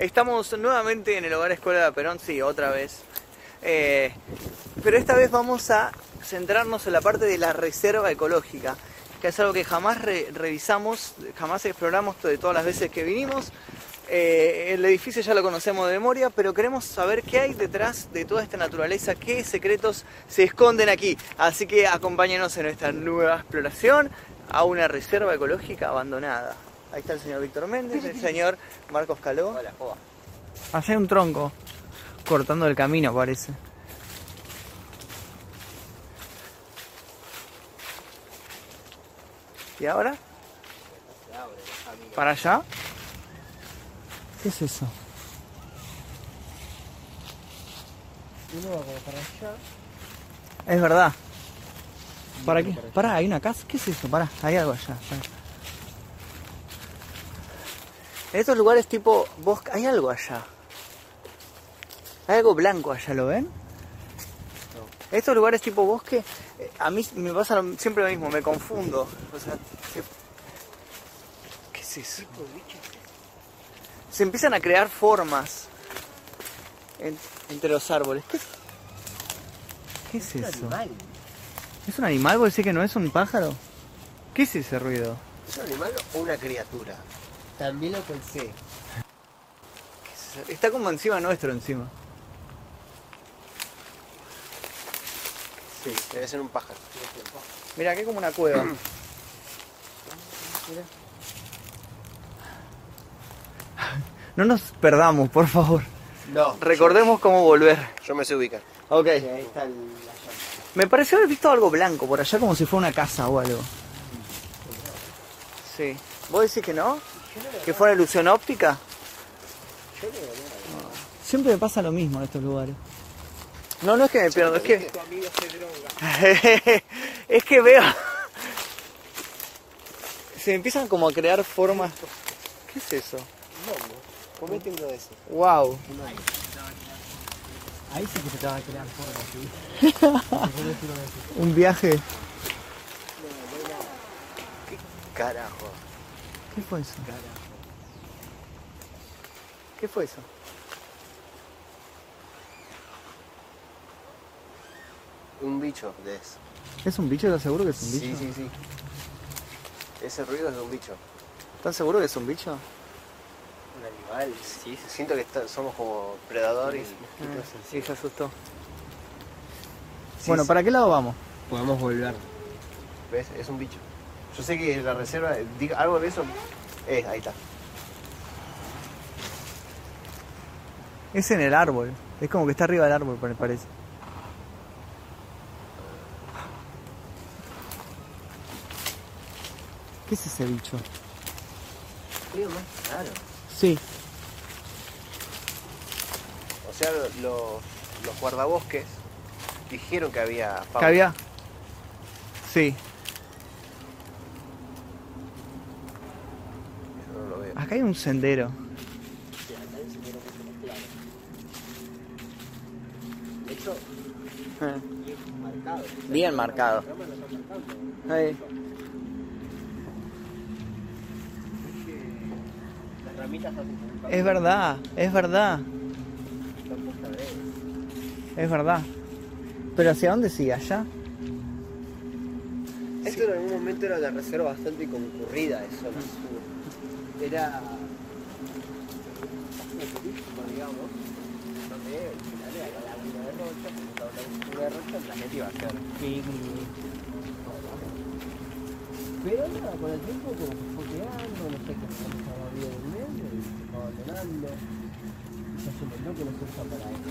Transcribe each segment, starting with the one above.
Estamos nuevamente en el hogar Escuela de Perón, sí, otra vez. Eh, pero esta vez vamos a centrarnos en la parte de la reserva ecológica, que es algo que jamás re- revisamos, jamás exploramos de todas las veces que vinimos. Eh, el edificio ya lo conocemos de memoria, pero queremos saber qué hay detrás de toda esta naturaleza, qué secretos se esconden aquí. Así que acompáñenos en nuestra nueva exploración a una reserva ecológica abandonada. Ahí está el señor Víctor Méndez, el señor Marcos Caló. Hola, Joa. Allá hay un tronco cortando el camino, parece. ¿Y ahora? ¿Para allá? ¿Qué es eso? Uno va como para allá. Es verdad. ¿Para qué? Pará, hay una casa. ¿Qué es eso? Pará, hay algo allá. pará. En estos lugares tipo bosque, hay algo allá. Hay algo blanco allá, ¿lo ven? En estos lugares tipo bosque, eh, a mí me pasa siempre lo mismo, me confundo. O sea, ¿qué, qué es eso? Se empiezan a crear formas en- entre los árboles. ¿Qué, qué es eso? animal. ¿Es un animal? ¿Vos decís que no es un pájaro? ¿Qué es ese ruido? ¿Es un animal o una criatura? También lo pensé. Está como encima nuestro, encima. Sí, debe ser un pájaro. Mira, aquí hay como una cueva. No nos perdamos, por favor. No. Recordemos cómo volver. Yo me sé ubicar. Ok. ahí está el, la llanta. Me pareció haber visto algo blanco por allá como si fuera una casa o algo. Sí. ¿Vos decís que no? ¿Que fue una ilusión óptica? Siempre me pasa lo mismo en estos lugares. No, no es que me pierdo, es que... Tu amigo se droga. es que veo. Se empiezan como a crear formas. ¿Qué es eso? Comete uno de esos. Wow. Ahí sí que se te va a crear forma, sí. Comete uno de esos. Un viaje. ¿Qué carajo? ¿Qué fue eso? ¿Qué fue eso? Un bicho de eso. ¿Es un bicho? ¿Estás seguro que es un bicho? Sí, sí, sí. Ese ruido es de un bicho. ¿Estás seguro que es un bicho? Un animal. Sí, siento que está- somos como predador y mosquitos. Sí, se asustó. Sí, bueno, sí. ¿para qué lado vamos? Podemos volver. ¿Ves? Es un bicho. Yo sé que la reserva, diga algo de eso. Es, ahí está. Es en el árbol. Es como que está arriba del árbol, me parece. ¿Qué es ese bicho? Más claro. Sí. O sea, lo- lo- los guardabosques dijeron que había fauna. ¿Qué había? Sí. Acá hay un sendero. De hecho, Eh, bien marcado. Bien. Ahí. Es verdad, es verdad, es verdad. Pero ¿hacia dónde sigue? ¿Allá? Esto en algún momento era una reserva bastante concurrida de zona sur. Era digamos, donde al final era la laguna de Rocha, como estaba la laguna de Rocha, la gente iba a hacer picnic. Pero nada, con el tiempo como que fue quedando, no sé, como que estaba bien en medio se fue abandonando. Y ya se que no se usa para eso.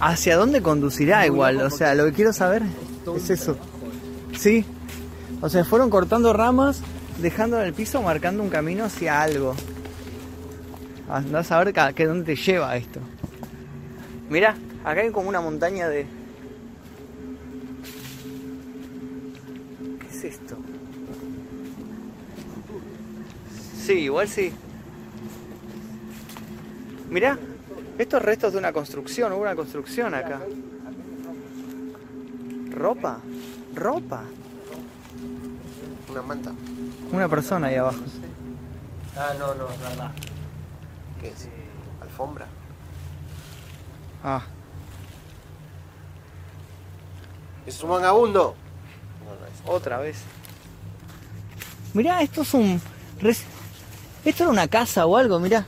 ¿Hacia dónde conducirá igual? O sea, lo que quiero saber es eso. Sí. O sea, fueron cortando ramas, dejando en el piso, marcando un camino hacia algo. Andás a ver que dónde te lleva esto. Mira, acá hay como una montaña de... ¿Qué es esto? Sí, igual sí. Mira, estos restos de una construcción, hubo una construcción acá. ¿Ropa? ¿Ropa? Una manta. Una persona ahí abajo. Ah, no, no, es verdad. ¿Qué es? ¿Alfombra? Ah, ¿Es un vagabundo? No, no es. otra vez. Mirá, esto es un... Esto era una casa o algo, mirá.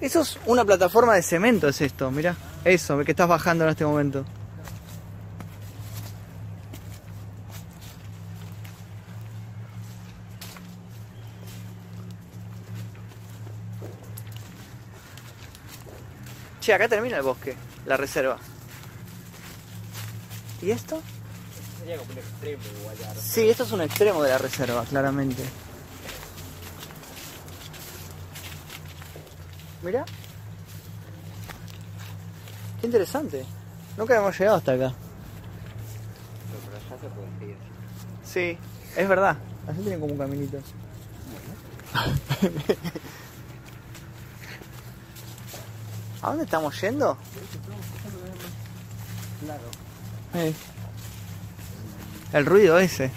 Eso es una plataforma de cemento, es esto, mirá. Eso, que estás bajando en este momento. Che, acá termina el bosque, la reserva. ¿Y esto? Sería como un extremo igual. Sí, esto es un extremo de la reserva, claramente. Mira. Qué interesante. Nunca hemos llegado hasta acá. Pero allá se puede ir. Sí, es verdad. Allí tienen como un caminito. ¿A dónde estamos yendo? Claro. Eh. El ruido ese.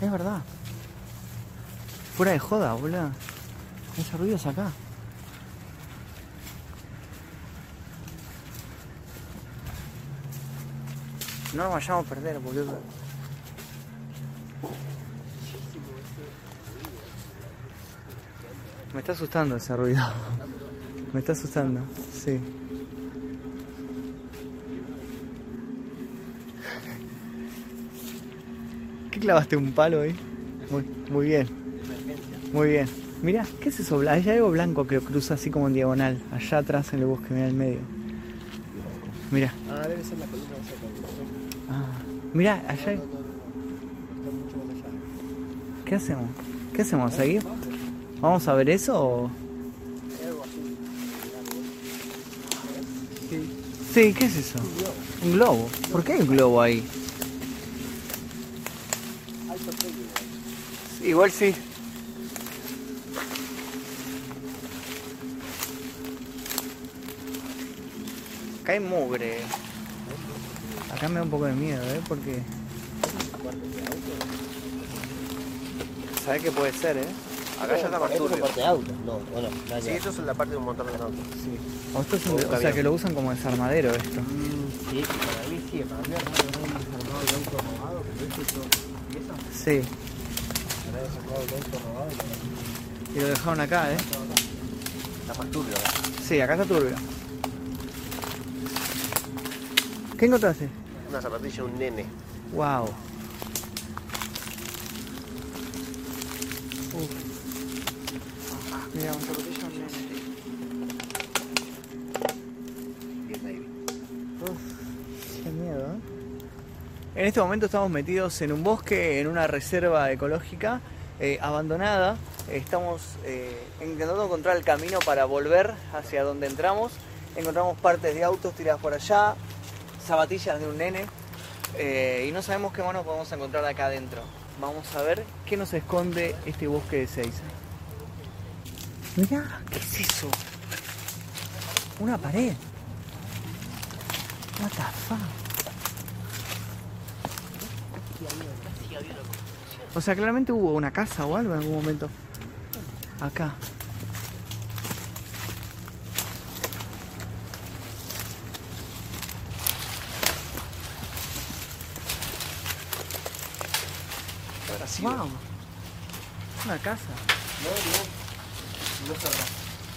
Es verdad. Fuera de joda, boludo. Ese ruido es acá. No nos vayamos a perder, boludo. Me está asustando ese ruido. Me está asustando, sí. ¿Qué clavaste un palo ahí? Muy, muy bien, muy bien. Mira, ¿qué es eso? Hay algo blanco que cruza así como en diagonal, allá atrás en el bosque, mira el medio. Mira, Ah, debe ser la columna de ah, más allá. ¿Qué hacemos? ¿Qué hacemos? ¿Seguir? ¿Vamos a ver eso o...? Sí. ¿qué es eso? Un globo. ¿Por qué hay un globo ahí? Igual sí. Acá hay mugre. Acá me da un poco de miedo, ¿eh? Porque... ¿Sabes qué puede ser, eh? Acá ya está más ¿Esto es turbio. parte de autos? No, bueno, nada Sí, esto es la parte de un motor de auto. Sí. O, esto es un- O sea, que lo usan como desarmadero esto. Mm, Sí, para mí sí, para mí es un desarmado de auto robado, pero esto es todo. Sí. Para sacado el auto robado y lo dejaron acá, ¿eh? Está más turbio acá. Sí, acá está turbio. ¿Qué encontraste? Una zapatilla de un nene. Wow. ¿Eh? En este momento estamos metidos en un bosque, en una reserva ecológica eh, abandonada. Estamos eh, intentando encontrar el camino para volver hacia donde entramos. Encontramos partes de autos tiradas por allá, zapatillas de un nene y no sabemos qué más nos podemos encontrar acá adentro. Vamos a ver qué nos esconde este bosque de Seiza. Mirá, ¿qué es eso? Una pared. What the fuck? O sea, claramente hubo una casa o algo en algún momento. Acá. Wow. Una casa. No, no. No.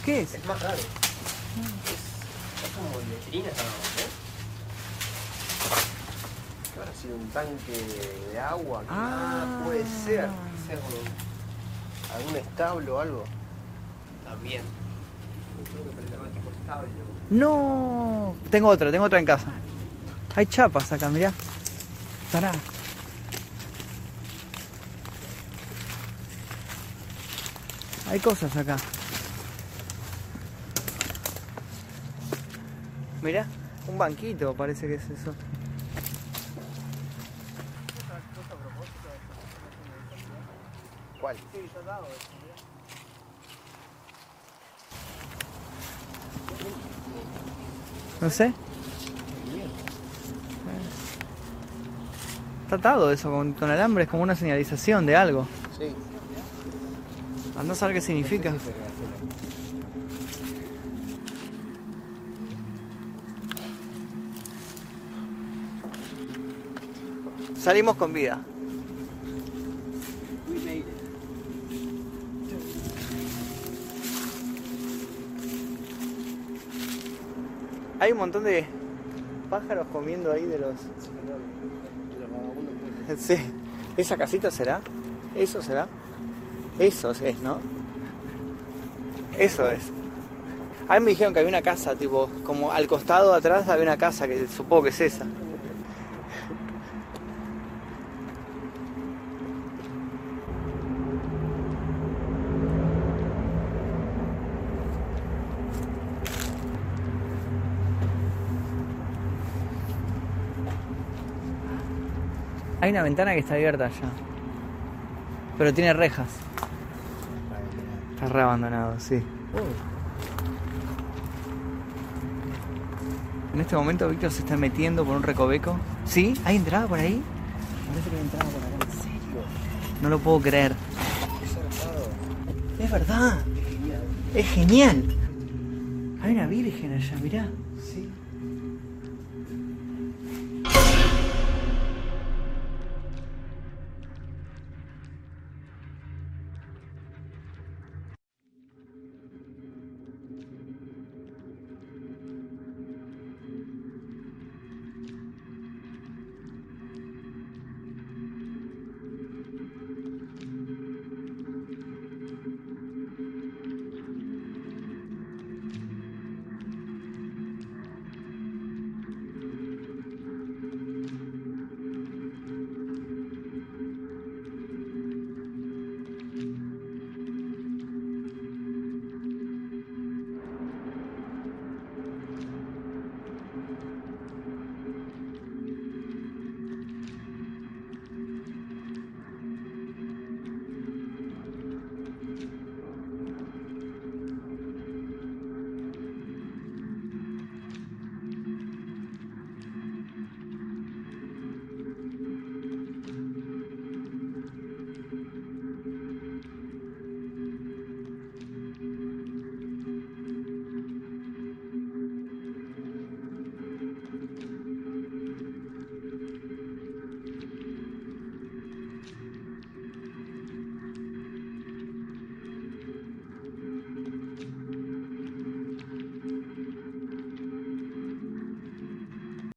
¿Qué es? Es más raro. Es, es como letrina, ¿eh? ¿Qué habrá sido un tanque de agua? Ah. puede ser. Ser como ¿Algún establo o algo? también. Creo que. No. Tengo otra, tengo otra en casa. Hay chapas acá, mirá. Pará. Hay cosas acá. Mirá, un banquito parece que es eso. ¿Cuál? No sé. Está atado eso con, con alambre, es como una señalización de algo. Sí. Andá a saber qué significa. Salimos con vida. Hay un montón de pájaros comiendo ahí de los... Sí. ¿Esa casita será? ¿Eso será? Eso es, ¿no? Eso es. A mí me dijeron que había una casa, tipo, como al costado atrás había una casa, que supongo que es esa. Hay una ventana que está abierta allá. Pero tiene rejas. Está re abandonado, sí. En este momento Víctor se está metiendo por un recoveco. ¿Sí? ¿Hay entrada por ahí? Parece que hay entrada por acá, en serio. No lo puedo creer. Es verdad. Es genial. Hay una virgen allá, mirá.